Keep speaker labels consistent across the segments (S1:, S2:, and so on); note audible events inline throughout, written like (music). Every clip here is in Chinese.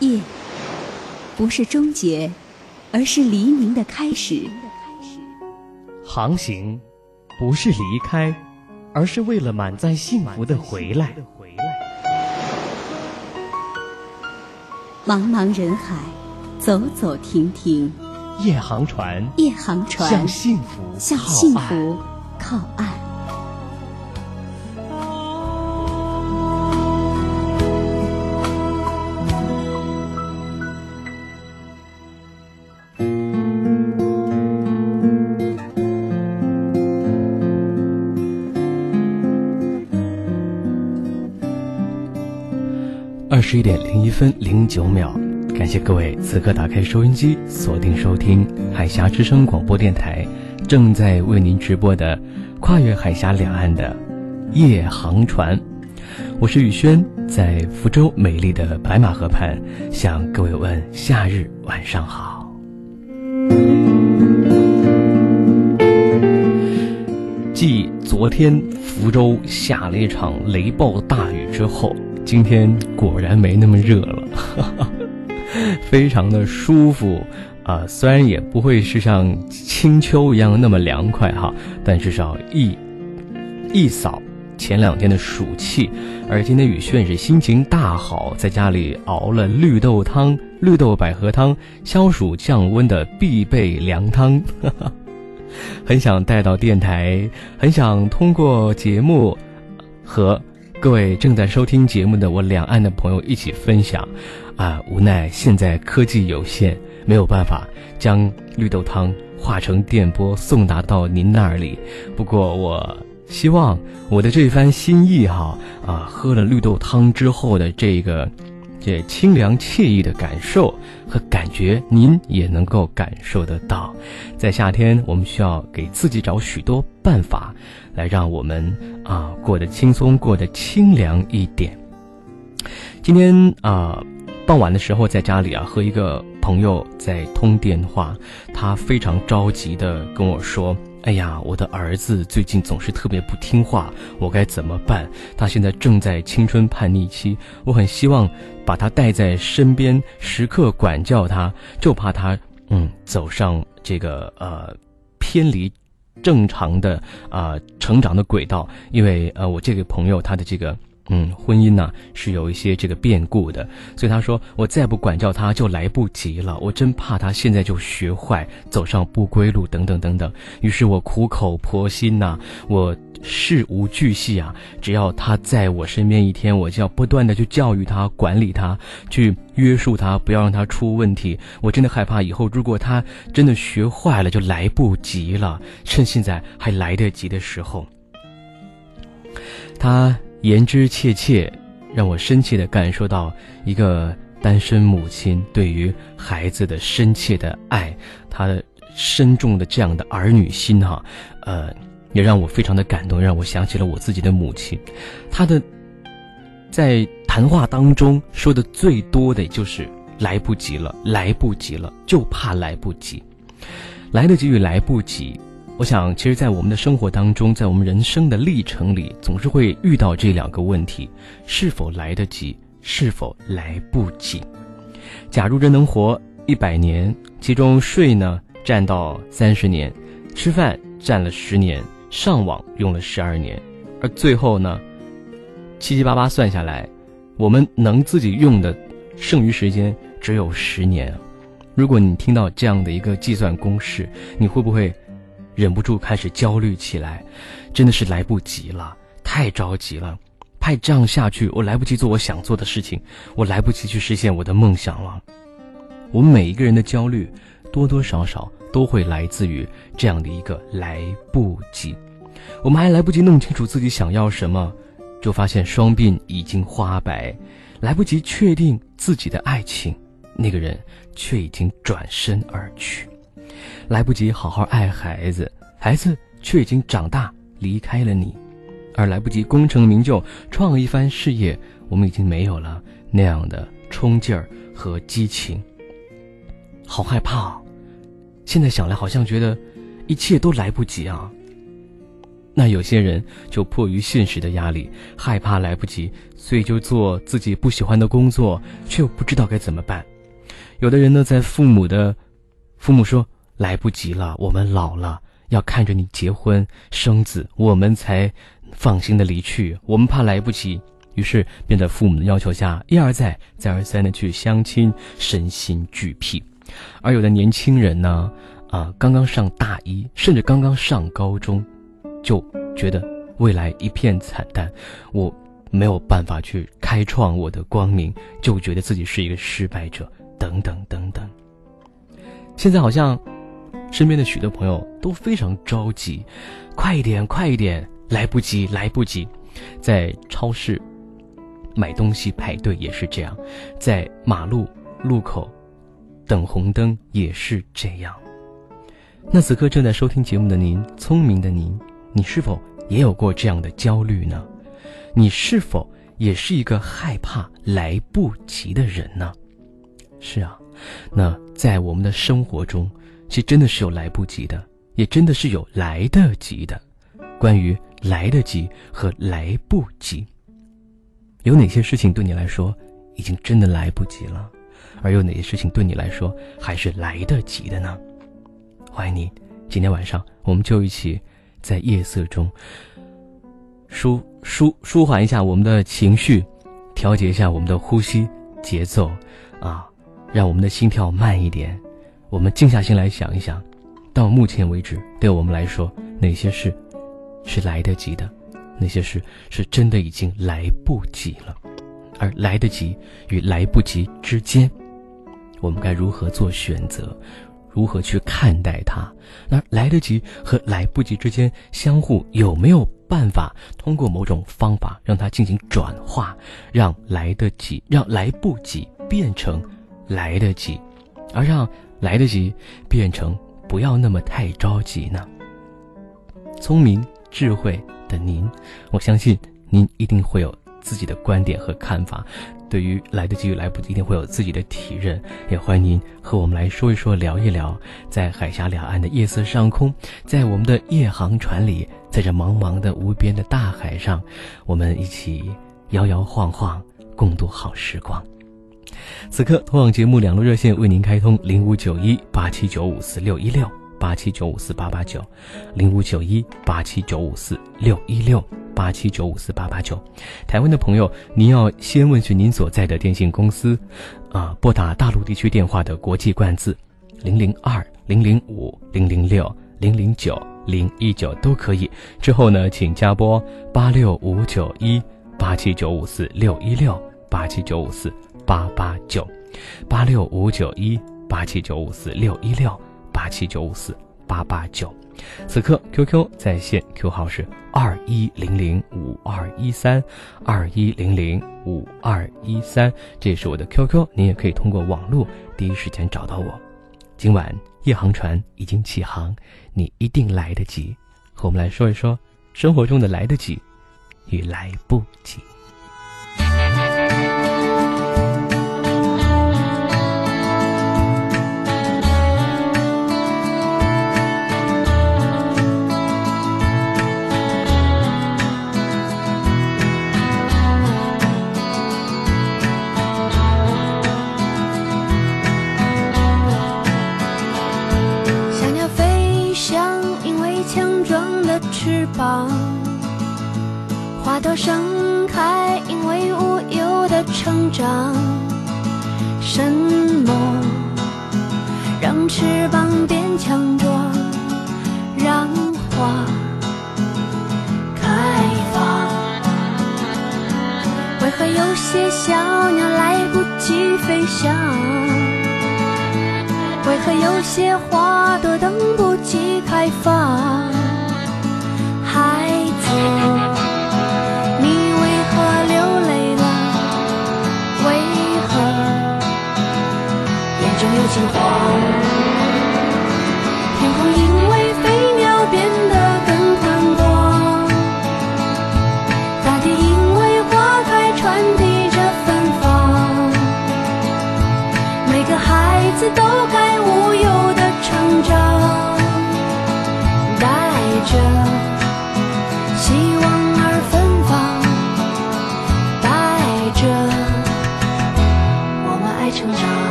S1: 夜不是终结，而是黎明的开始。
S2: 航行不是离开，而是为了满载幸福的回来。
S1: 茫茫人海，走走停停，
S2: 夜航船，
S1: 夜航船
S2: 向幸福
S1: 向幸福靠岸。
S2: 十一点零一分零九秒，感谢各位此刻打开收音机，锁定收听海峡之声广播电台正在为您直播的跨越海峡两岸的夜航船。我是宇轩，在福州美丽的白马河畔向各位问夏日晚上好。继昨天福州下了一场雷暴大雨之后。今天果然没那么热了，(laughs) 非常的舒服啊！虽然也不会是像清秋一样那么凉快哈，但至少一一扫前两天的暑气。而今天雨炫是心情大好，在家里熬了绿豆汤、绿豆百合汤，消暑降温的必备凉汤，(laughs) 很想带到电台，很想通过节目和。各位正在收听节目的我两岸的朋友一起分享，啊，无奈现在科技有限，没有办法将绿豆汤化成电波送达到您那里。不过我希望我的这番心意哈，啊，喝了绿豆汤之后的这个。这清凉惬意的感受和感觉，您也能够感受得到。在夏天，我们需要给自己找许多办法，来让我们啊过得轻松，过得清凉一点。今天啊，傍晚的时候在家里啊，和一个朋友在通电话，他非常着急的跟我说。哎呀，我的儿子最近总是特别不听话，我该怎么办？他现在正在青春叛逆期，我很希望把他带在身边，时刻管教他，就怕他嗯走上这个呃偏离正常的啊成长的轨道。因为呃我这个朋友他的这个。嗯，婚姻呢是有一些这个变故的，所以他说我再不管教他就来不及了，我真怕他现在就学坏，走上不归路等等等等。于是我苦口婆心呐，我事无巨细啊，只要他在我身边一天，我就要不断的去教育他、管理他、去约束他，不要让他出问题。我真的害怕以后如果他真的学坏了，就来不及了。趁现在还来得及的时候，他。言之切切，让我深切的感受到一个单身母亲对于孩子的深切的爱，她的深重的这样的儿女心哈，呃，也让我非常的感动，让我想起了我自己的母亲，她的在谈话当中说的最多的就是来不及了，来不及了，就怕来不及，来得及与来不及。我想，其实，在我们的生活当中，在我们人生的历程里，总是会遇到这两个问题：是否来得及，是否来不及。假如人能活一百年，其中睡呢占到三十年，吃饭占了十年，上网用了十二年，而最后呢，七七八八算下来，我们能自己用的剩余时间只有十年。如果你听到这样的一个计算公式，你会不会？忍不住开始焦虑起来，真的是来不及了，太着急了，怕这样下去，我来不及做我想做的事情，我来不及去实现我的梦想了。我们每一个人的焦虑，多多少少都会来自于这样的一个来不及。我们还来不及弄清楚自己想要什么，就发现双鬓已经花白，来不及确定自己的爱情，那个人却已经转身而去。来不及好好爱孩子，孩子却已经长大离开了你，而来不及功成名就创一番事业，我们已经没有了那样的冲劲儿和激情。好害怕，现在想来好像觉得一切都来不及啊。那有些人就迫于现实的压力，害怕来不及，所以就做自己不喜欢的工作，却又不知道该怎么办。有的人呢，在父母的父母说来不及了，我们老了，要看着你结婚生子，我们才放心的离去。我们怕来不及，于是便在父母的要求下，一而再，再而三的去相亲，身心俱疲。而有的年轻人呢，啊，刚刚上大一，甚至刚刚上高中。就觉得未来一片惨淡，我没有办法去开创我的光明，就觉得自己是一个失败者，等等等等。现在好像身边的许多朋友都非常着急，快一点，快一点，来不及，来不及。在超市买东西排队也是这样，在马路路口等红灯也是这样。那此刻正在收听节目的您，聪明的您。你是否也有过这样的焦虑呢？你是否也是一个害怕来不及的人呢？是啊，那在我们的生活中，其实真的是有来不及的，也真的是有来得及的。关于来得及和来不及，有哪些事情对你来说已经真的来不及了？而有哪些事情对你来说还是来得及的呢？欢迎你，今天晚上我们就一起。在夜色中，舒舒舒缓一下我们的情绪，调节一下我们的呼吸节奏，啊，让我们的心跳慢一点。我们静下心来想一想，到目前为止，对我们来说，哪些事是来得及的，哪些事是真的已经来不及了？而来得及与来不及之间，我们该如何做选择？如何去看待它？那来得及和来不及之间相互有没有办法通过某种方法让它进行转化，让来得及让来不及变成来得及，而让来得及变成不要那么太着急呢？聪明智慧的您，我相信您一定会有自己的观点和看法。对于来得及与来不及，一定会有自己的体认。也欢迎您和我们来说一说、聊一聊，在海峡两岸的夜色上空，在我们的夜航船里，在这茫茫的无边的大海上，我们一起摇摇晃晃，共度好时光。此刻，通往节目两路热线为您开通：零五九一八七九五四六一六八七九五四八八九，零五九一八七九五四六一六。八七九五四八八九，台湾的朋友，您要先问询您所在的电信公司，啊，拨打大陆地区电话的国际冠字，零零二零零五零零六零零九零一九都可以。之后呢，请加拨八六五九一八七九五四六一六八七九五四八八九，八六五九一八七九五四六一六八七九五四八八九。此刻 QQ 在线 Q 号是二一零零五二一三二一零零五二一三，这也是我的 QQ，您也可以通过网络第一时间找到我。今晚夜航船已经起航，你一定来得及。和我们来说一说生活中的来得及与来不及。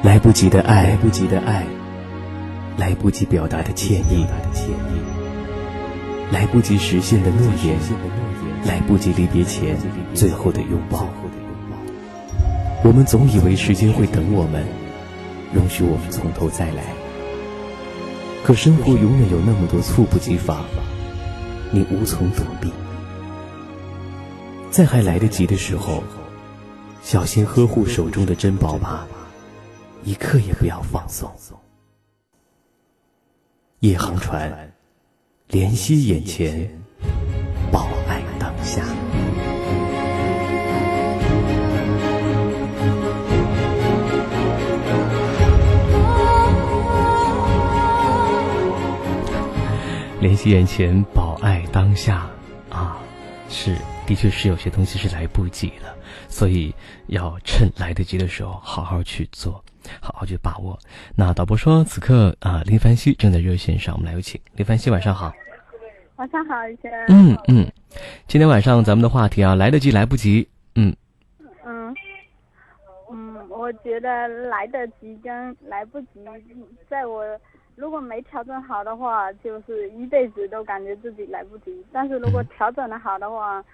S3: 来不及的爱，来不及的爱，
S4: 来不及表达的歉意，来不及实现的诺言，来不及离别前最后的拥抱。我们总以为时间会等我们，容许我们从头再来。可生活永远有那么多猝不及防，你无从躲避。在还来得及的时候，小心呵护手中的珍宝吧。一刻也不要放松。夜航船，怜惜眼前，保爱当下。
S2: 怜惜眼前，保爱当下啊，是，的确是有些东西是来不及的，所以要趁来得及的时候好好去做，好好去把握。那导播说，此刻啊，林凡希正在热线上，我们来有请林凡希，晚上好。
S5: 晚上好，先生。
S2: 嗯嗯，今天晚上咱们的话题啊，来得及来不及，嗯
S5: 嗯嗯，我觉得来得及跟来不及，在我如果没调整好的话，就是一辈子都感觉自己来不及；但是如果调整的好的话，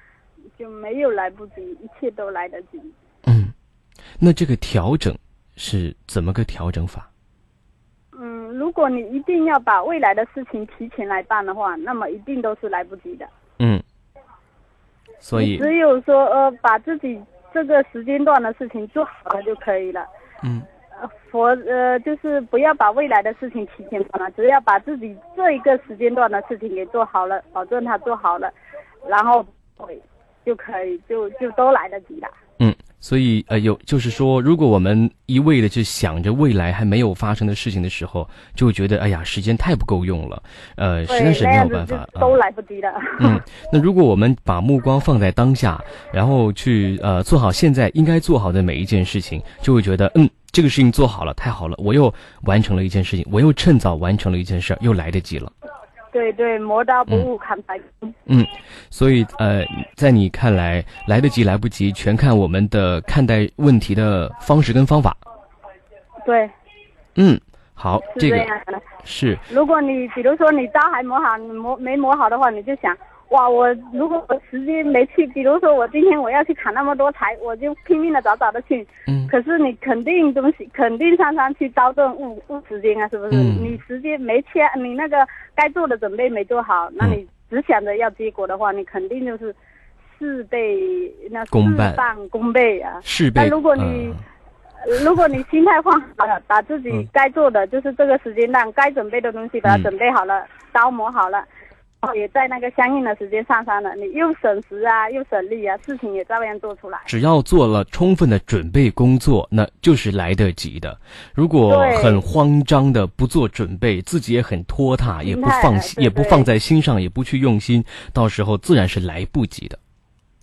S5: 就没有来不及，一切都来得及。
S2: 嗯，那这个调整是怎么个调整法？
S5: 嗯，如果你一定要把未来的事情提前来办的话，那么一定都是来不及的。
S2: 嗯，所以
S5: 只有说呃，把自己这个时间段的事情做好了就可以了。
S2: 嗯
S5: 呃，佛呃，就是不要把未来的事情提前办了，只要把自己这一个时间段的事情给做好了，保证他做好了，然后会就可以，就就都来得及了。
S2: 嗯，所以呃，有就是说，如果我们一味的去想着未来还没有发生的事情的时候，就会觉得哎呀，时间太不够用了，呃，实在，是没有办法啊。
S5: 都来不及了。
S2: 嗯，(laughs) 那如果我们把目光放在当下，然后去呃做好现在应该做好的每一件事情，就会觉得嗯，这个事情做好了，太好了，我又完成了一件事情，我又趁早完成了一件事儿，又来得及了。
S5: 对对，磨刀不误砍柴工。
S2: 嗯，所以呃，在你看来，来得及来不及，全看我们的看待问题的方式跟方法。
S5: 对，
S2: 嗯，好，
S5: 是
S2: 这个。是
S5: 如果你比如说你刀还磨好，你磨没磨好的话，你就想，哇，我如果我时间没去，比如说我今天我要去砍那么多柴，我就拼命的早早的去。
S2: 嗯
S5: 可是你肯定东西肯定常常去招顿误误时间啊，是不是？
S2: 嗯
S5: 你时间没切，你那个该做的准备没做好，那你只想着要结果的话，你肯定就是事倍那事半功倍啊。
S2: 事倍。
S5: 但如果你、
S2: 嗯
S5: 如果你心态放好了，把自己
S2: 嗯
S5: 该做的，就是这个时间段该准备的东西，把它
S2: 嗯
S5: 准备好了，刀磨好了，然后也在那个相应的时间上山了，你又省时啊，又省力啊，事情也照样做出来。
S2: 只要做了充分的准备工作，那就是来得及的。如果很慌张的不做准备，自己也很拖沓，也不放心，也不放在心上，也不去用心，到时候自然是来不及的。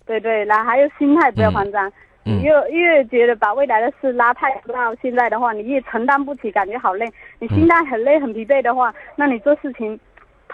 S5: 对对，然后还有心态不要慌张，
S2: 嗯
S5: 你越越觉得把未来的事拉太到现在的话，你越承担不起，感觉好累。你心态很累很疲惫的话，那你做事情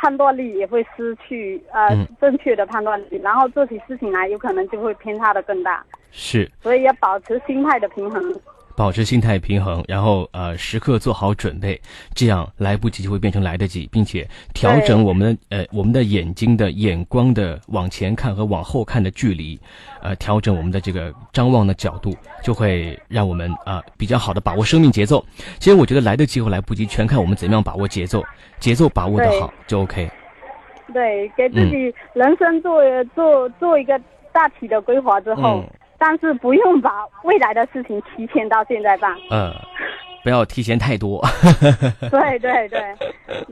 S5: 判断力也会失去呃、
S2: 嗯
S5: 正确的判断力，然后做起事情来有可能就会偏差的更大。
S2: 是
S5: 所以要保持心态的平衡。
S2: 保持心态平衡，然后呃时刻做好准备，这样来不及就会变成来得及，并且调整我们的呃我们的眼睛的眼光的往前看和往后看的距离，呃调整我们的这个张望的角度，就会让我们啊、比较好的把握生命节奏。其实我觉得来得及和来不及，全看我们怎么样把握节奏，节奏把握的好就 OK。
S5: 对，给自己人生做、做做一个大体的规划之后，
S2: 嗯
S5: 但是不用把未来的事情提前到现在办。
S2: 嗯，不要提前太多。(laughs)
S5: 对对对，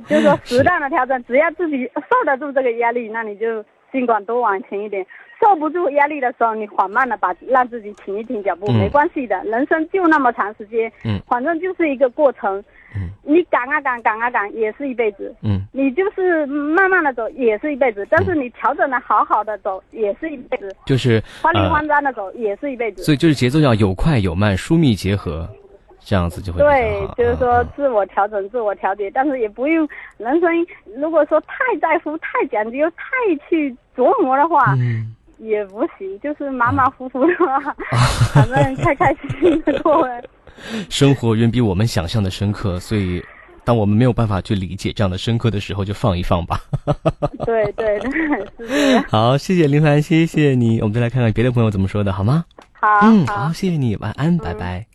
S5: 就是说适当的调整，只要自己受得住这个压力，那你就尽管多往前一点。受不住压力的时候，你缓慢的把让自己停一停脚步，
S2: 嗯
S5: 没关系的。人生就那么长时间，
S2: 嗯
S5: 反正就是一个过程。
S2: 嗯
S5: 你赶啊赶，赶啊赶，也是一辈子。
S2: 嗯
S5: 你就是慢慢的走，也是一辈子；但是你调整的好好的走，也是一辈子；
S2: 就是
S5: 慌里
S2: 呃
S5: 慌张的走，也是一辈子。
S2: 所以就是节奏要有快有慢，疏密结合，这样子就会
S5: 对就是说
S2: 嗯
S5: 自我调整、自我调节，但是也不用人生。如果说太在乎、太讲究、太去琢磨的话，
S2: 嗯，
S5: 也不行。就是马马虎虎的话，反正开开心心的过。(laughs) (laughs)
S2: 生活远比我们想象的深刻，所以当我们没有办法去理解这样的深刻的时候，就放一放吧。
S5: 对 (laughs) 对。(laughs)
S2: 好，谢谢林凡，谢谢你。我们再来看看别的朋友怎么说的，好吗？
S5: 好，
S2: 嗯，
S5: 好
S2: 好，，谢谢你，晚安，拜拜。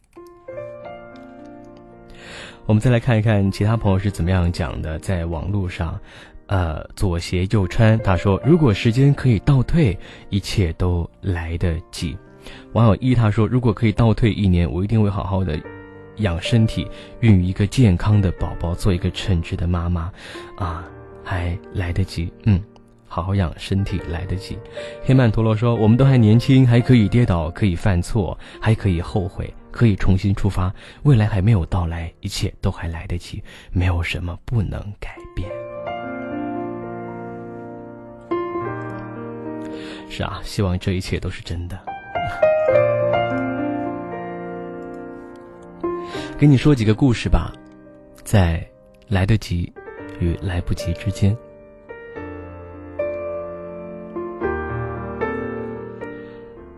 S2: 我们再来看一看其他朋友是怎么样讲的，在网络上，呃，左鞋右穿，他说，如果时间可以倒退，一切都来得及。网友一他说，如果可以倒退一年，我一定会好好的养身体，孕育一个健康的宝宝，做一个称职的妈妈，啊，还来得及，嗯。好好养身体来得及。黑曼陀罗说：“我们都还年轻，还可以跌倒，可以犯错，还可以后悔，可以重新出发。未来还没有到来，一切都还来得及，没有什么不能改变。”是啊，希望这一切都是真的。给你说几个故事吧，在来得及与来不及之间。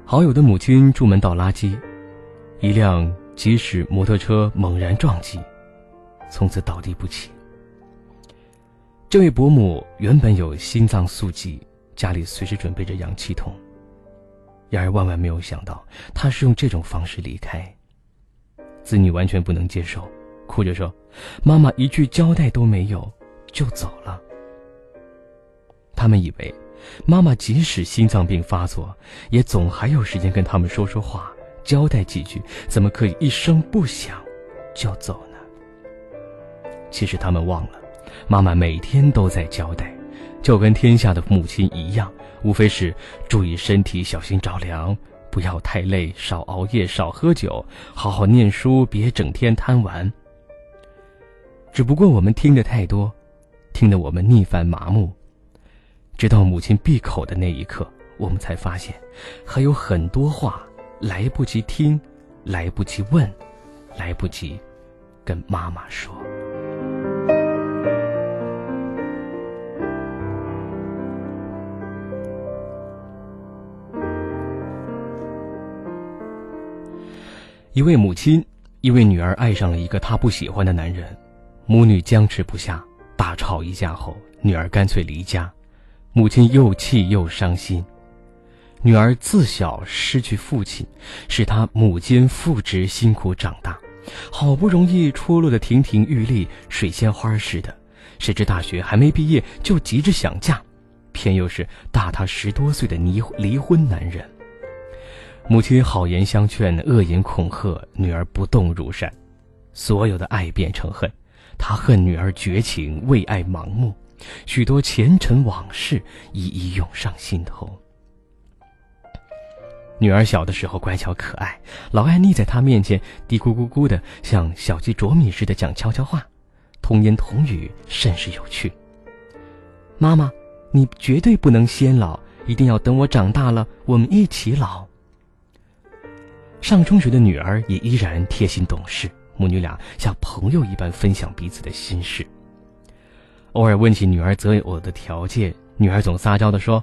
S2: 好友的母亲出门倒垃圾，一辆疾驶摩托车猛然撞击，从此倒地不起。这位伯母原本有心脏素疾，家里随时准备着氧气筒。然而万万没有想到，她是用这种方式离开。子女完全不能接受，哭着说：“妈妈一句交代都没有就走了。”他们以为，妈妈即使心脏病发作，也总还有时间跟他们说说话，交代几句，怎么可以一声不响就走呢？其实他们忘了，妈妈每天都在交代，就跟天下的母亲一样，无非是注意身体，小心着凉，不要太累，少熬夜，少喝酒，好好念书，别整天贪玩。只不过我们听得太多，听得我们腻烦麻木。直到母亲闭口的那一刻，我们才发现，还有很多话来不及听，来不及问，来不及跟妈妈说。一位母亲，因为女儿爱上了一个她不喜欢的男人，母女僵持不下，大吵一架后，女儿干脆离家。母亲又气又伤心。女儿自小失去父亲，使她母亲父职，辛苦长大，好不容易出落得亭亭玉立，水仙花似的，谁知大学还没毕业就急着想嫁，偏又是大她十多岁的离离婚男人。母亲好言相劝，恶言恐吓，女儿不动如山。所有的爱变成恨，他恨女儿绝情，为爱盲目，许多前尘往事一一涌上心头。女儿小的时候乖巧可爱，老爱腻在她面前嘀咕咕咕的，像小鸡啄米似的讲悄悄话，童言童语，甚是有趣。妈妈，你绝对不能先老，一定要等我长大了，我们一起老。上中学的女儿也依然贴心懂事，母女俩像朋友一般分享彼此的心事。偶尔问起女儿择偶的条件，女儿总撒娇的说：“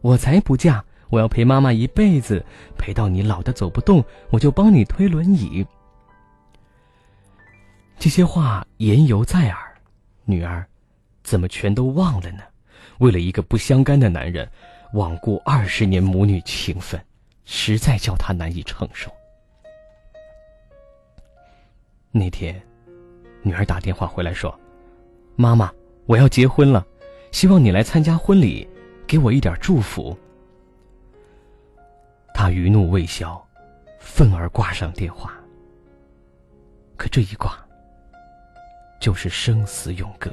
S2: 我才不嫁。”我要陪妈妈一辈子，陪到你老的走不动，我就帮你推轮椅。这些话言犹在耳，女儿怎么全都忘了呢？为了一个不相干的男人，罔顾二十年母女情分，实在叫她难以承受。那天，女儿打电话回来说：“妈妈，我要结婚了，希望你来参加婚礼，给我一点祝福。”他余怒未消，愤而挂上电话。可这一挂，就是生死永隔。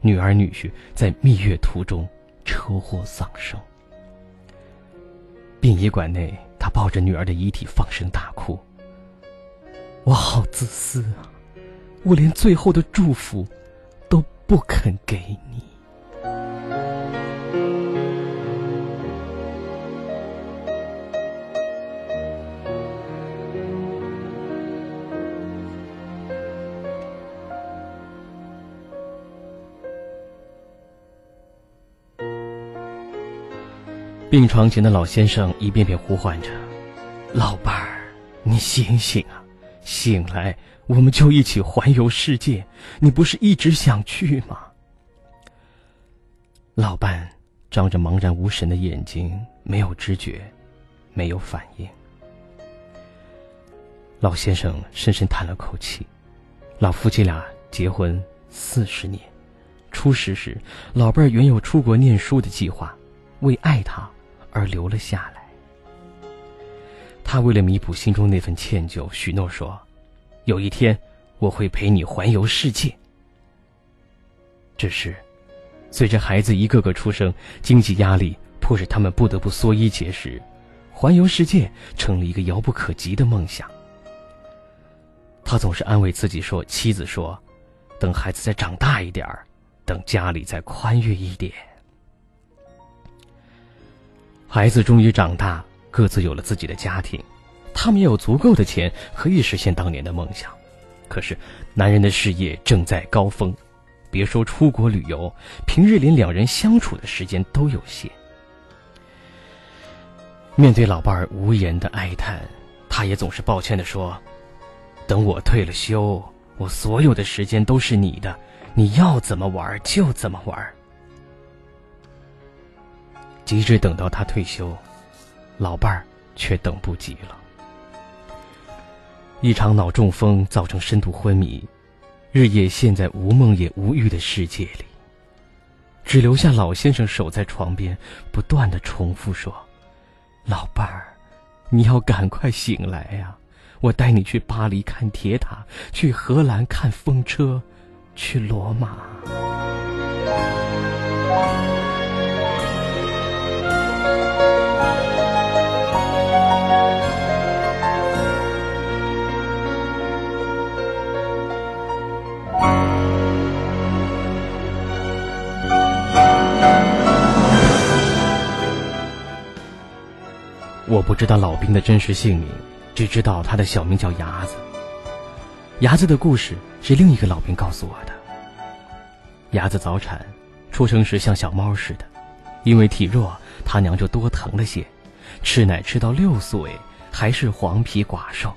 S2: 女儿女婿在蜜月途中车祸丧生。殡仪馆内，他抱着女儿的遗体放声大哭。我好自私啊，我连最后的祝福都不肯给你。病床前的老先生一遍遍呼唤着：“老伴儿，你醒醒啊，醒来，我们就一起环游世界。你不是一直想去吗？”老伴张着茫然无神的眼睛，没有知觉，没有反应。老先生深深叹了口气。老夫妻俩结婚四十年，初识时，老伴儿原有出国念书的计划，为爱他。而留了下来。他为了弥补心中那份歉疚，许诺说：“有一天，我会陪你环游世界。”只是，随着孩子一个个出生，经济压力迫使他们不得不缩衣节食，环游世界成了一个遥不可及的梦想。他总是安慰自己说：“妻子说，等孩子再长大一点儿，等家里再宽裕一点。”孩子终于长大，各自有了自己的家庭，他们也有足够的钱可以实现当年的梦想。可是，男人的事业正在高峰，别说出国旅游，平日连两人相处的时间都有限。面对老伴儿无言的哀叹，他也总是抱歉的说：“等我退了休，我所有的时间都是你的，你要怎么玩就怎么玩。”急着等到他退休，老伴儿却等不及了。一场脑中风造成深度昏迷，日夜陷在无梦也无欲的世界里，只留下老先生守在床边，不断的重复说：“老伴儿，你要赶快醒来呀！我带你去巴黎看铁塔，去荷兰看风车，去罗马。”我不知道老兵的真实姓名，只知道他的小名叫牙子。牙子的故事是另一个老兵告诉我的。牙子早产，出生时像小猫似的，因为体弱，他娘就多疼了些，吃奶吃到六岁还是黄皮寡瘦。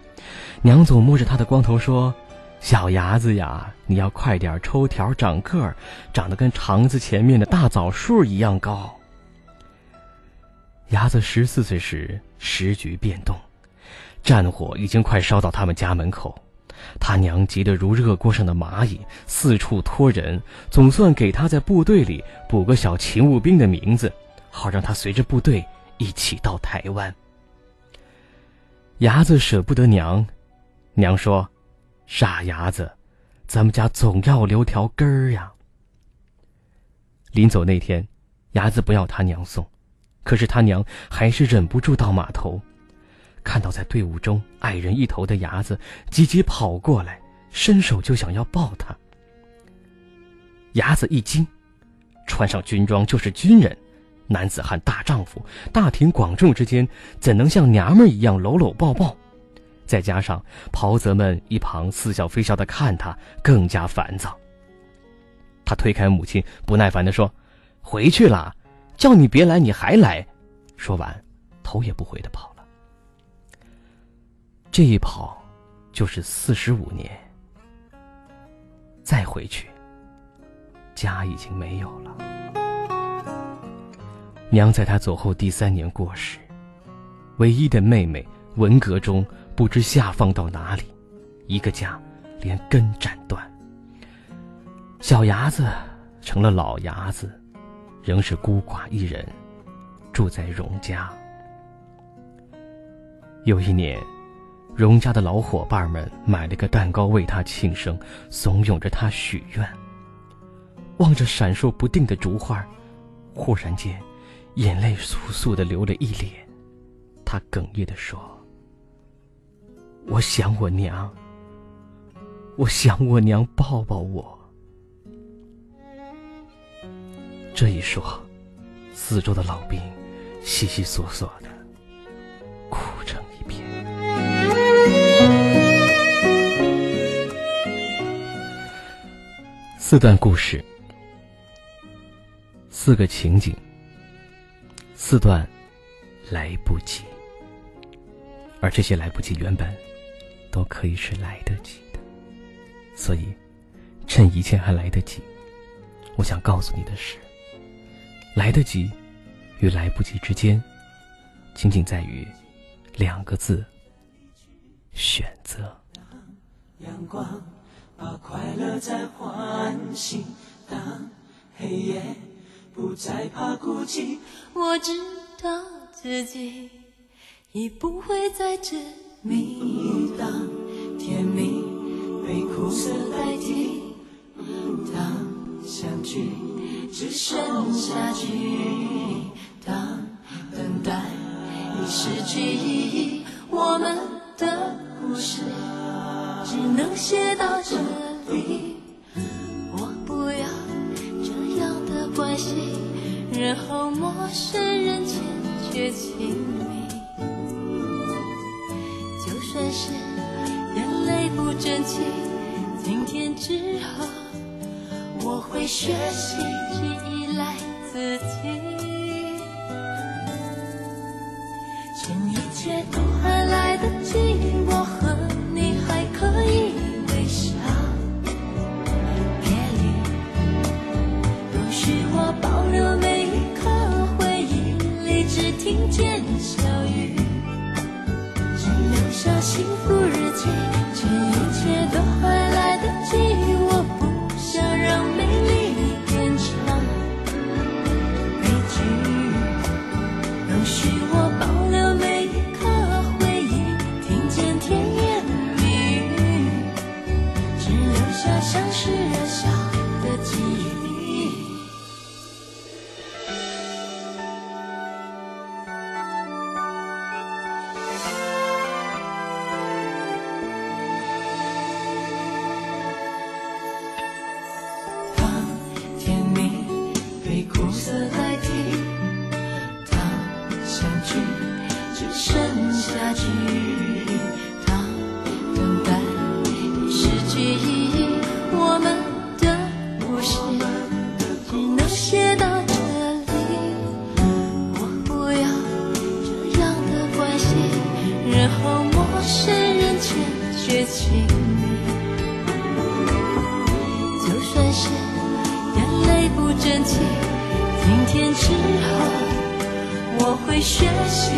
S2: 娘总摸着他的光头说：“小牙子呀，你要快点抽条长个儿，长得跟肠子前面的大枣树一样高。”牙子十四岁时，时局变动，战火已经快烧到他们家门口，他娘急得如热锅上的蚂蚁，四处托人，总算给他在部队里补个小勤务兵的名字，好让他随着部队一起到台湾。伢子舍不得娘，娘说：“傻伢子，咱们家总要留条根儿呀。”临走那天，伢子不要他娘送，可是他娘还是忍不住到码头，看到在队伍中矮人一头的伢子，急急跑过来，伸手就想要抱他。伢子一惊，穿上军装就是军人，男子汉大丈夫，大庭广众之间怎能像娘们一样搂搂抱抱？再加上袍泽们一旁似笑非笑的看他，更加烦躁。他推开母亲，不耐烦地说：“回去了，叫你别来，你还来。”说完，头也不回的跑了。这一跑，就是四十五年。再回去，家已经没有了。娘在他走后第三年过世，唯一的妹妹文革中不知下放到哪里，一个家连根斩断。小伢子成了老伢子，仍是孤寡一人，住在荣家。有一年，荣家的老伙伴们买了个蛋糕为他庆生，怂恿着他许愿。望着闪烁不定的烛花，忽然间，眼泪簌簌的流了一脸。他哽咽的说：“我想我娘，我想我娘抱抱我。”这一说，四周的老兵悉悉索索的哭成一片。四段故事，四个情景，四段来不及，而这些来不及原本都可以是来得及的，所以趁一切还来得及，我想告诉你的是。来得及与来不及之间，仅仅在于两个字：选择。阳光把快乐再唤醒，当黑夜不再怕孤寂，
S3: 我知道自己已不会再执迷。当甜蜜被苦涩代替，当相聚。只剩下距离，当等待已失去意义，我们的故事只能写到这里。我不要这样的关系，然后陌生人间却亲密。就算是眼泪不争气，今天之后。我会学习去依赖自己，趁一切都还来得及，我和你还可以微笑。别离，容许我保留每一刻回忆里只听见小雨，只留下幸福日记，苦涩代替，当相聚只剩下距离。时候我会学
S4: 习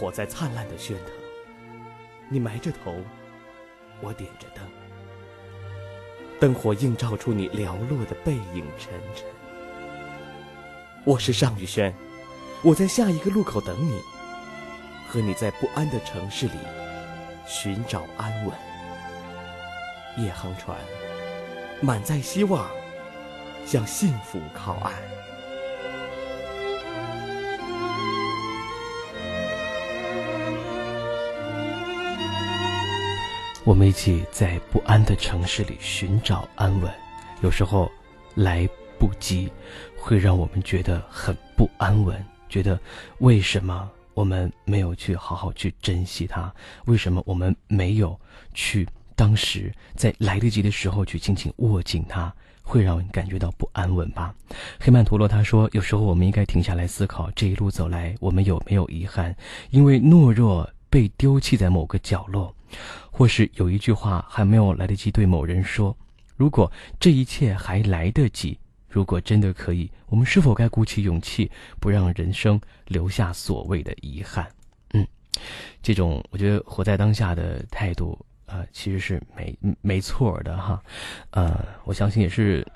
S4: 火在灿烂的喧腾，你埋着头，我点着灯，灯火映照出你寥落的背影沉沉。我是尚宇轩，我在下一个路口等你，和你在不安的城市里寻找安稳。夜航船满载希望，向幸福靠岸。
S2: 我们一起在不安的城市里寻找安稳，有时候来不及，会让我们觉得很不安稳，觉得为什么我们没有去好好去珍惜它？为什么我们没有去当时在来得及的时候去紧紧握紧它？会让人感觉到不安稳吧？黑曼陀罗他说，有时候我们应该停下来思考，这一路走来，我们有没有遗憾？因为懦弱被丢弃在某个角落。或是有一句话还没有来得及对某人说，如果这一切还来得及，如果真的可以，我们是否该鼓起勇气，不让人生留下所谓的遗憾？嗯，这种我觉得活在当下的态度，呃，其实是没没错的哈，呃，我相信也是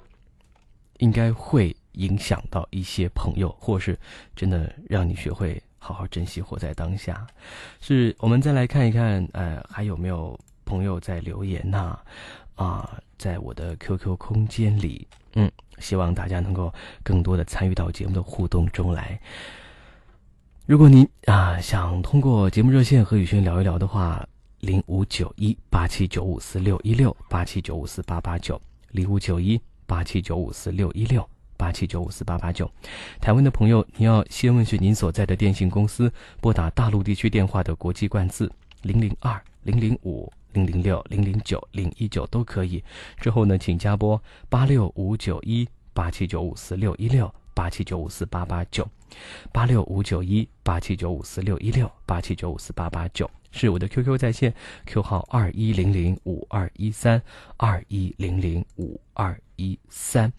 S2: 应该会影响到一些朋友，或是真的让你学会。好好珍惜，活在当下。是我们再来看一看，呃，还有没有朋友在留言呢？啊，在我的 QQ 空间里，嗯，希望大家能够更多的参与到节目的互动中来。如果您啊想通过节目热线和宇轩聊一聊的话，零五九一八七九五四六一六八七九五四八八九零五九一八七九五四六一六。八七九五四八八九，台湾的朋友，您要先问询您所在的电信公司，拨打大陆地区电话的国际冠字零零二零零五零零六零零九零一九都可以。之后呢，请加拨八六五九一八七九五四六一六八七九五四八八九，八六五九一八七九五四六一六八七九五四八八九。是我的 QQ 在线，Q 号二一零零五二一三二一零零五二一三，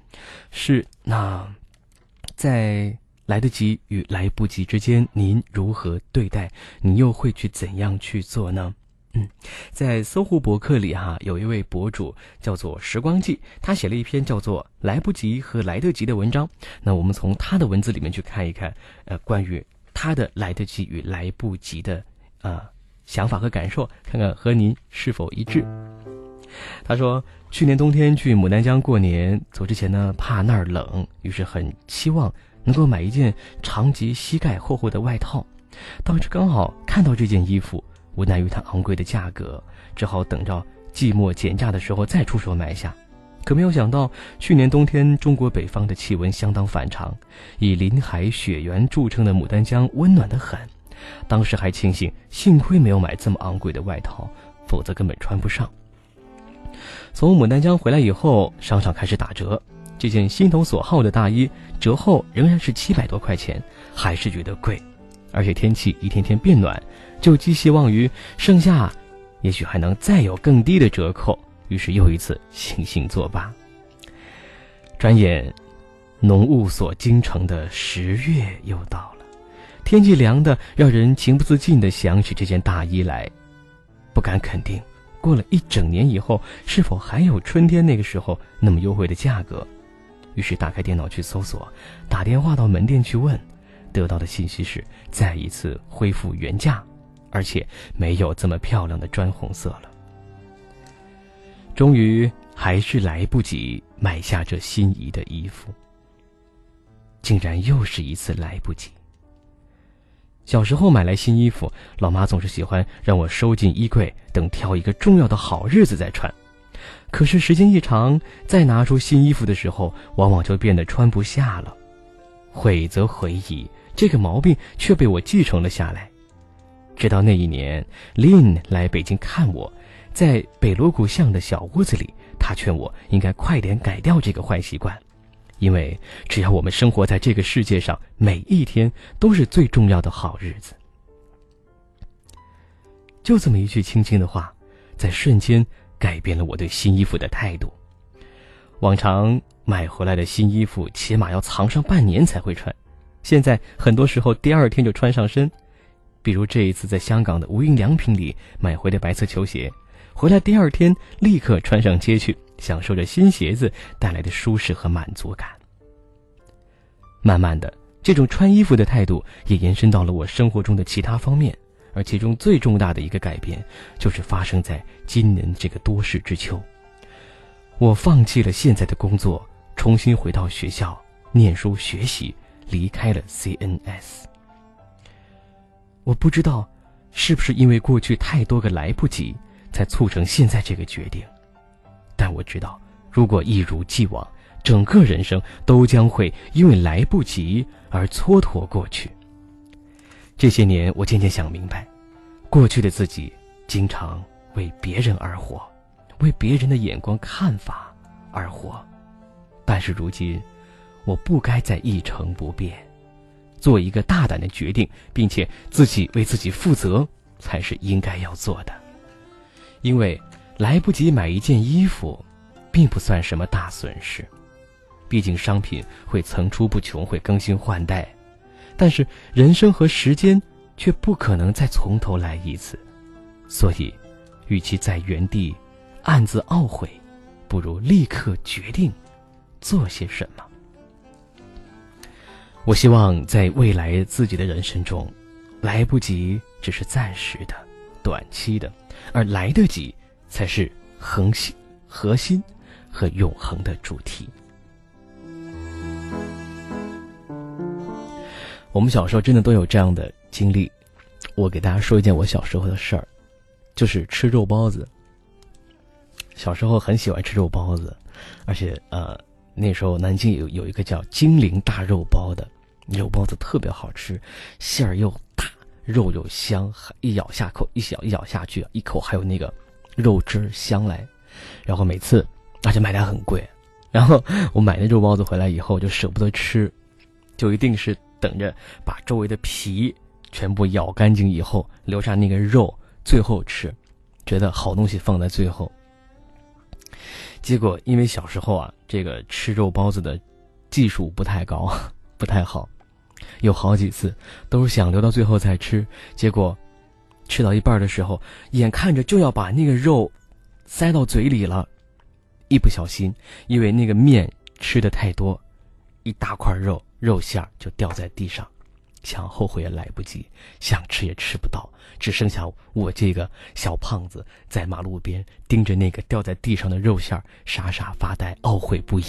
S2: 是那在来得及与来不及之间，您如何对待？你又会去怎样去做呢？嗯，在搜狐博客里哈，有一位博主叫做时光记，他写了一篇叫做《来不及和来得及》的文章。那我们从他的文字里面去看一看，呃，关于他的来得及与来不及的啊。想法和感受，看看和您是否一致。他说，去年冬天去牡丹江过年，走之前呢，怕那儿冷，于是很期望能够买一件长及膝盖厚厚的外套。当时刚好看到这件衣服，无奈于它昂贵的价格，只好等着季末减价的时候再出手买下。可没有想到，去年冬天中国北方的气温相当反常，以林海雪原著称的牡丹江温暖得很。当时还庆幸，幸亏没有买这么昂贵的外套，否则根本穿不上。从牡丹江回来以后，商场开始打折，这件心头所好的大衣折后仍然是七百多块钱，还是觉得贵。而且天气一天天变暖，就寄希望于盛夏，也许还能再有更低的折扣。于是又一次悻悻作罢。转眼，浓雾所京城的十月又到了。天气凉的，让人情不自禁的想起这件大衣来，不敢肯定，过了一整年以后，是否还有春天那个时候那么优惠的价格？于是打开电脑去搜索，打电话到门店去问，得到的信息是再一次恢复原价，而且没有这么漂亮的砖红色了。终于还是来不及买下这心仪的衣服，竟然又是一次来不及。小时候买来新衣服，老妈总是喜欢让我收进衣柜，等挑一个重要的好日子再穿。可是时间一长，再拿出新衣服的时候，往往就变得穿不下了。悔则悔矣，这个毛病却被我继承了下来。直到那一年林来北京看我，在北锣鼓巷的小屋子里，他劝我应该快点改掉这个坏习惯，因为只要我们生活在这个世界上，每一天都是最重要的好日子。就这么一句轻轻的话，在瞬间改变了我对新衣服的态度。往常买回来的新衣服，起码要藏上半年才会穿。现在很多时候第二天就穿上身。比如这一次在香港的无印良品里买回的白色球鞋，回来第二天立刻穿上街去，享受着新鞋子带来的舒适和满足感。慢慢的，这种穿衣服的态度也延伸到了我生活中的其他方面，而其中最重大的一个改变，就是发生在今年这个多事之秋。我放弃了现在的工作，重新回到学校念书学习，离开了 CNS。我不知道，是不是因为过去太多个来不及，才促成现在这个决定。但我知道，如果一如既往，整个人生都将会因为来不及而蹉跎过去。这些年，我渐渐想明白，过去的自己经常为别人而活。为别人的眼光看法而活，但是如今，我不该再一成不变，做一个大胆的决定，并且自己为自己负责，才是应该要做的。因为来不及买一件衣服，并不算什么大损失，毕竟商品会层出不穷，会更新换代，但是人生和时间却不可能再从头来一次，所以，与其在原地。暗自懊悔，不如立刻决定做些什么。我希望在未来自己的人生中，来不及只是暂时的、短期的，而来得及才是恒心、核心和永恒的主题。我们小时候真的都有这样的经历。我给大家说一件我小时候的事儿，就是吃肉包子。小时候很喜欢吃肉包子，而且呃，那时候南京有有一个叫金陵大肉包的肉包子特别好吃，馅儿又大，肉又香，一咬下口一小一咬下去，一口还有那个肉汁香来。然后每次而且买的很贵，然后我买那肉包子回来以后就舍不得吃，就一定是等着把周围的皮全部咬干净以后，留下那个肉最后吃，觉得好东西放在最后。结果，因为小时候啊，这个吃肉包子的技术不太高，不太好，有好几次都是想留到最后再吃，结果吃到一半的时候，眼看着就要把那个肉塞到嘴里了，一不小心，因为那个面吃的太多，一大块肉肉馅就掉在地上。想后悔也来不及，想吃也吃不到，只剩下我这个小胖子在马路边盯着那个掉在地上的肉馅儿，傻傻发呆，懊悔不已。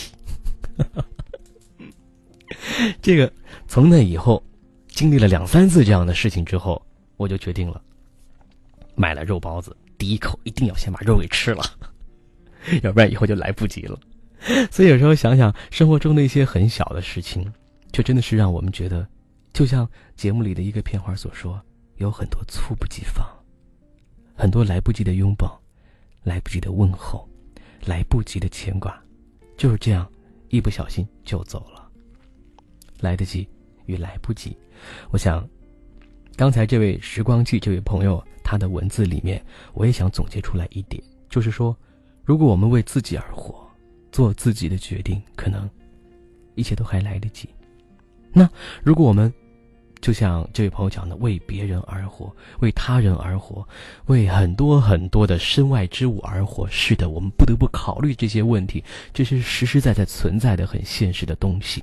S2: (laughs) 这个从那以后，经历了两三次这样的事情之后，我就决定了，买了肉包子，第一口一定要先把肉给吃了，(laughs) 要不然以后就来不及了。所以有时候想想生活中的一些很小的事情，却真的是让我们觉得。就像节目里的一个片花所说，有很多猝不及防，很多来不及的拥抱，来不及的问候，来不及的牵挂，就是这样，一不小心就走了。来得及与来不及，我想，刚才这位时光记这位朋友他的文字里面，我也想总结出来一点，就是说，如果我们为自己而活，做自己的决定，可能一切都还来得及。那如果我们就像这位朋友讲的，为别人而活，为他人而活，为很多很多的身外之物而活。是的，我们不得不考虑这些问题，这是实实在在存在的很现实的东西。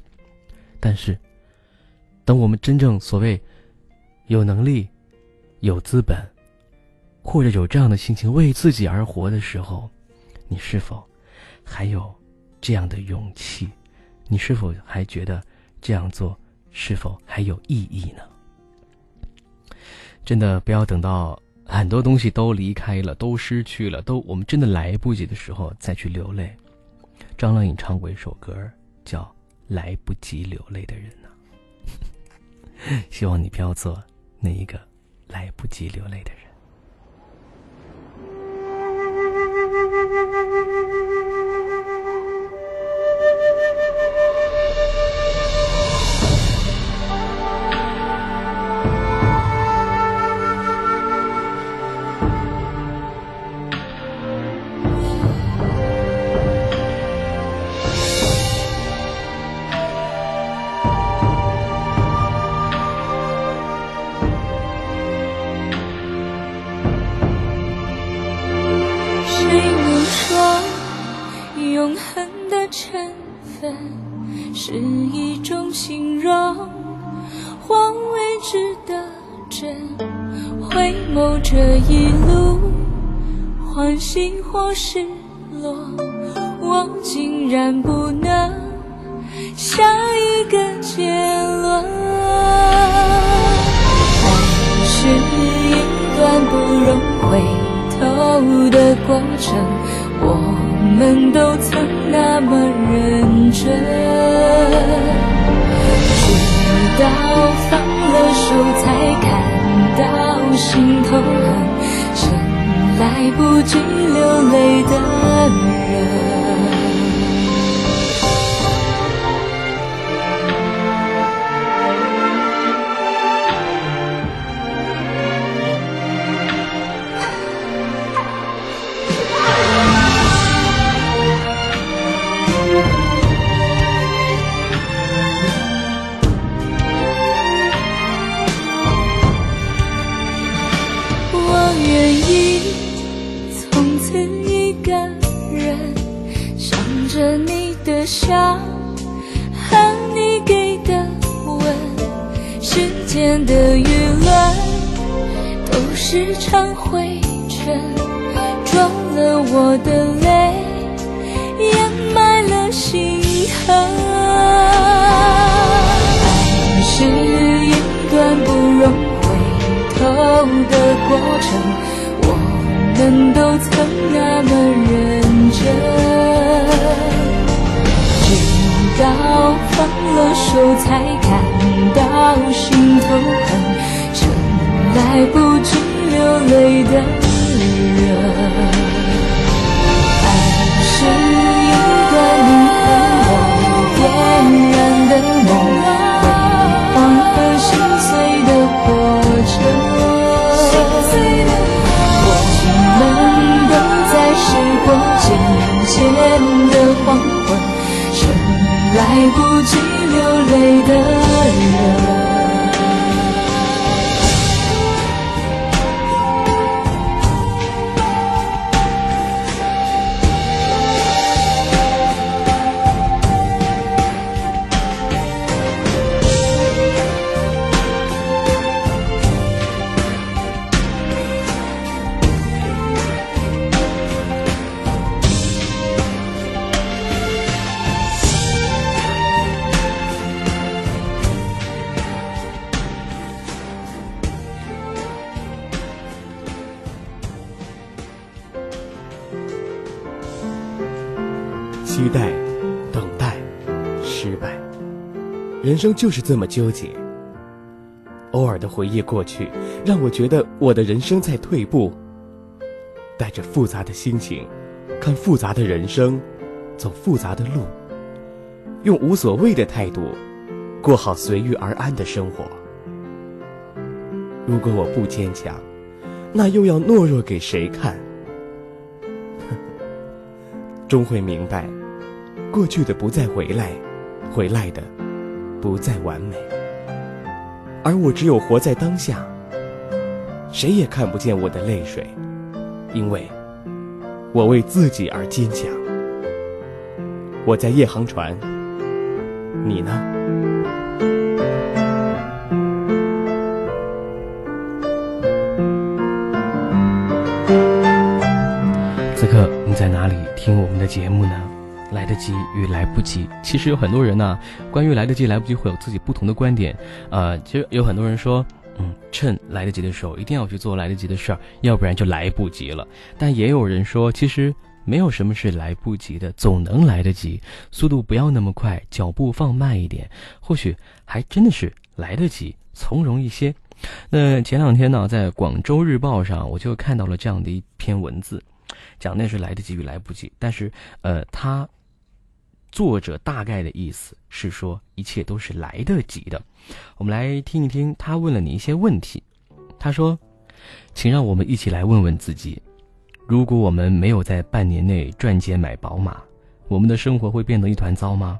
S2: 但是，等我们真正所谓有能力、有资本，或者有这样的心情为自己而活的时候，你是否还有这样的勇气？你是否还觉得这样做？是否还有意义呢？真的不要等到很多东西都离开了、都失去了、都我们真的来不及的时候再去流泪。张靓颖唱过一首歌，叫《来不及流泪的人》呢。(laughs) 希望你不要做那一个来不及流泪的人。
S6: 过愿意从此一个人，想着你的笑和你给的吻，世间的舆论都是场灰尘，装了我的泪，掩埋了心痕。爱是的过程，我们都曾那么认真，直到放了手才感到心头恨，趁来不及流泪的人。爱是一段光渐渐的黄昏，趁来不及流泪的人。
S7: 期待、等待、失败，人生就是这么纠结。偶尔的回忆过去，让我觉得我的人生在退步。带着复杂的心情，看复杂的人生，走复杂的路，用无所谓的态度，过好随遇而安的生活。如果我不坚强，那又要懦弱给谁看？(laughs) 终会明白，过去的不再回来，回来的不再完美。而我只有活在当下，谁也看不见我的泪水，因为我为自己而坚强。我在夜航船，你呢？
S2: 此刻你在哪里听我们的节目呢？来得及与来不及，其实有很多人呢，关于来得及来不及会有自己不同的观点。呃，其实有很多人说，嗯，趁来得及的时候一定要去做来得及的事儿，要不然就来不及了。但也有人说，其实没有什么是来不及的，总能来得及。速度不要那么快，脚步放慢一点，或许还真的是来得及，从容一些。那前两天呢，在广州日报上，我就看到了这样的一篇文字，讲那是来得及与来不及，但是呃，他。作者大概的意思是说，一切都是来得及的。我们来听一听他问了你一些问题。他说：“请让我们一起来问问自己，如果我们没有在半年内赚钱买宝马，我们的生活会变得一团糟吗？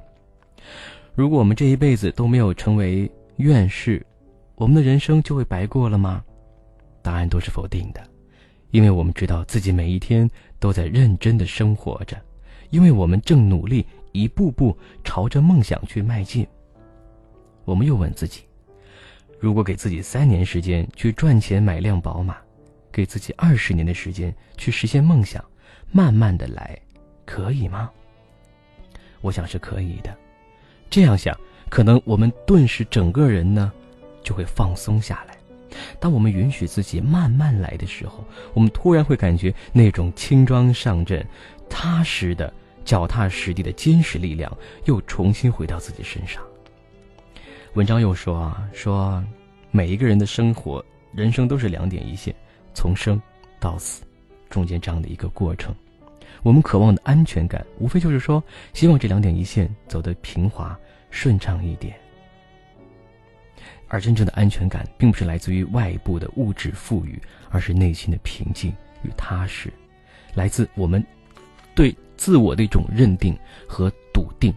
S2: 如果我们这一辈子都没有成为院士，我们的人生就会白过了吗？答案都是否定的，因为我们知道自己每一天都在认真的生活着。”因为我们正努力一步步朝着梦想去迈进。我们又问自己：如果给自己三年时间去赚钱买辆宝马，给自己二十年的时间去实现梦想，慢慢的来，可以吗？我想是可以的。这样想，可能我们顿时整个人呢，就会放松下来。当我们允许自己慢慢来的时候，我们突然会感觉那种轻装上阵、踏实的、脚踏实地的坚实力量又重新回到自己身上。文章又说啊，说每一个人的生活、人生都是两点一线，从生到死，中间这样的一个过程。我们渴望的安全感，无非就是说，希望这两点一线走得平滑、顺畅一点。而真正的安全感，并不是来自于外部的物质富裕，而是内心的平静与踏实，来自我们对自我的一种认定和笃定。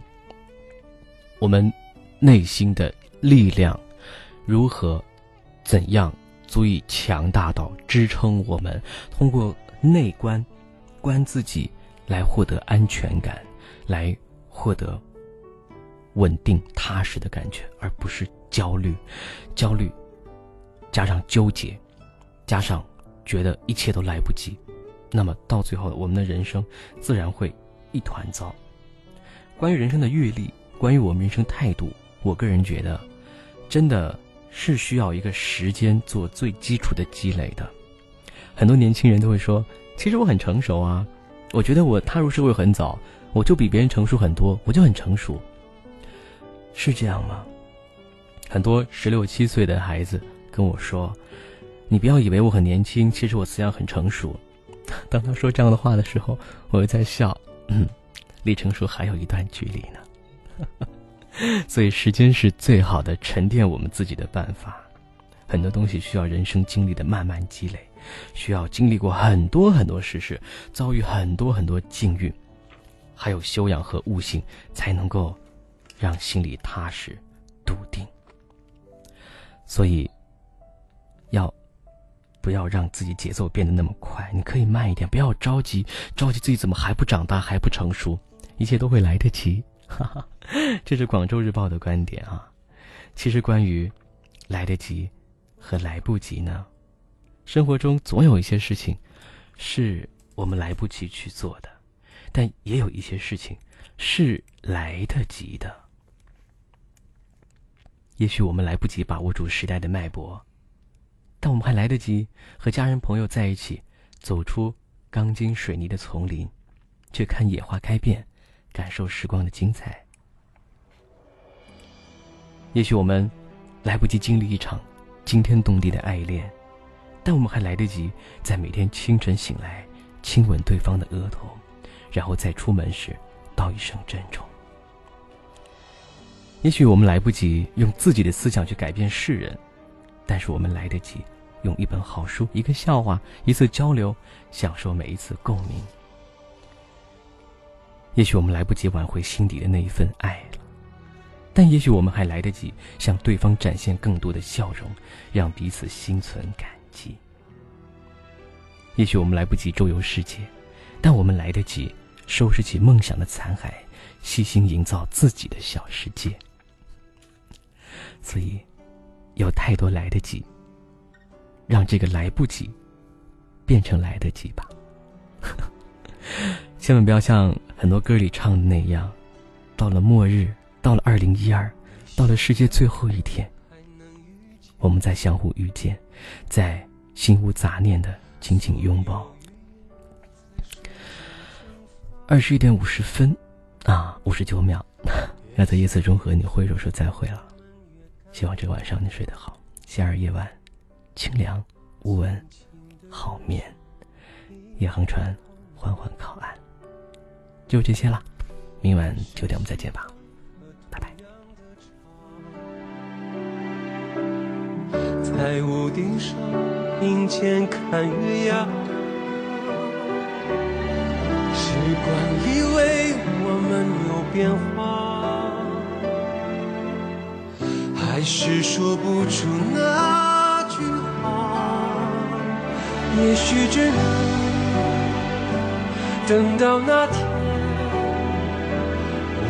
S2: 我们内心的力量如何、怎样足以强大到支撑我们通过内观观自己来获得安全感，来获得稳定踏实的感觉，而不是。焦虑，焦虑，加上纠结，加上觉得一切都来不及，那么到最后，我们的人生自然会一团糟。关于人生的阅历，关于我们人生态度，我个人觉得，真的是需要一个时间做最基础的积累的。很多年轻人都会说：“其实我很成熟啊，我觉得我踏入社会很早，我就比别人成熟很多，我就很成熟。”是这样吗？很多十六七岁的孩子跟我说：“你不要以为我很年轻，其实我思想很成熟。” (laughs) 当他说这样的话的时候，我又在笑。嗯，离成熟还有一段距离呢。(laughs) 所以，时间是最好的沉淀我们自己的办法。很多东西需要人生经历的慢慢积累，需要经历过很多很多事事，遭遇很多很多境遇，还有修养和悟性，才能够让心里踏实、笃定。所以，不要让自己节奏变得那么快？你可以慢一点，不要着急，着急自己怎么还不长大，还不成熟？一切都会来得及。哈哈，这是广州日报的观点啊。其实，关于来得及和来不及呢，生活中总有一些事情是我们来不及去做的，但也有一些事情是来得及的。也许我们来不及把握住时代的脉搏，但我们还来得及和家人朋友在一起，走出钢筋水泥的丛林，去看野花开遍，感受时光的精彩。也许我们来不及经历一场惊天动地的爱恋，但我们还来得及在每天清晨醒来，亲吻对方的额头，然后在出门时道一声珍重。也许我们来不及用自己的思想去改变世人，但是我们来得及用一本好书、一个笑话、一次交流，享受每一次共鸣。也许我们来不及挽回心底的那一份爱了，但也许我们还来得及向对方展现更多的笑容，让彼此心存感激。也许我们来不及周游世界，但我们来得及收拾起梦想的残骸，细心营造自己的小世界。所以，有太多来得及，让这个来不及变成来得及吧。(laughs) 千万不要像很多歌里唱的那样，到了末日，到了二零一二，到了世界最后一天，我们再相互遇见，在心无杂念的紧紧拥抱。二十一点五十分，啊，五十九秒，(laughs) 要在夜色中和你挥手说再会了。希望这个晚上你睡得好。夏日夜晚，清凉无蚊，好眠。夜航船缓缓靠岸。就这些了，明晚九点我们再见吧，拜拜。
S8: 在屋顶上门前看月牙，时光以为我们有变化。还是说不出那句话，也许只能等到那天，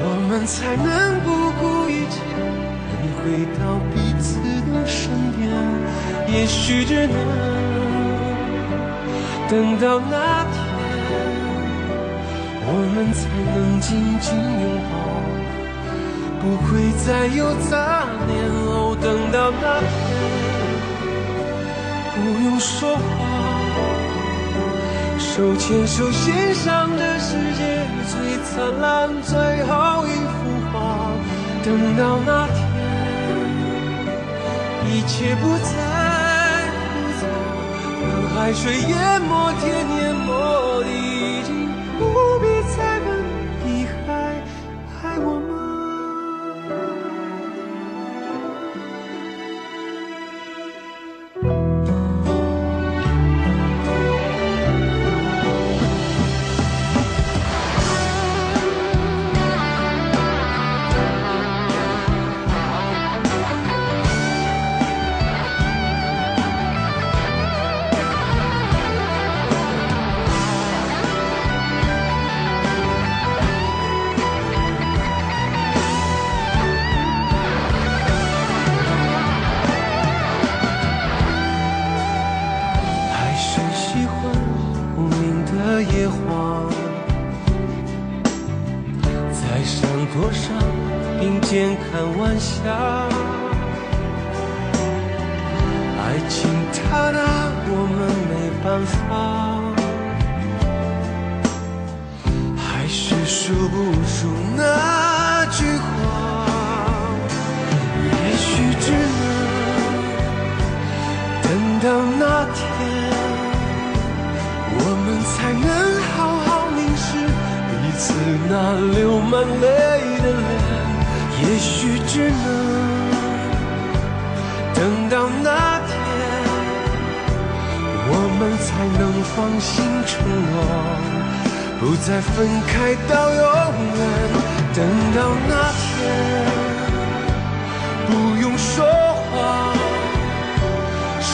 S8: 我们才能不顾一切回到彼此的身边。也许只能等到那天，我们才能紧紧拥抱，不会再有杂念。哦，等到那天，不用说话。手牵手欣赏这世界最灿烂最后一幅画，等到那天，一切不再复杂，当海水淹没天野花，在山坡上并肩看晚霞。爱情它拿我们没办法，还是说不出那句话。也许只能。等到那天，才能好好凝视彼此那流满泪的脸。也许只能等到那天，我们才能放心承诺，不再分开到永远。等到那天，不用说。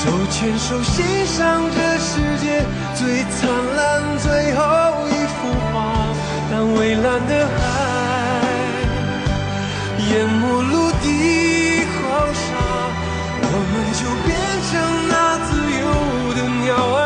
S8: 手牵手欣赏这世界最灿烂最后一幅画。当蔚蓝的海淹没陆地黄沙，我们就变成那自由的鸟儿，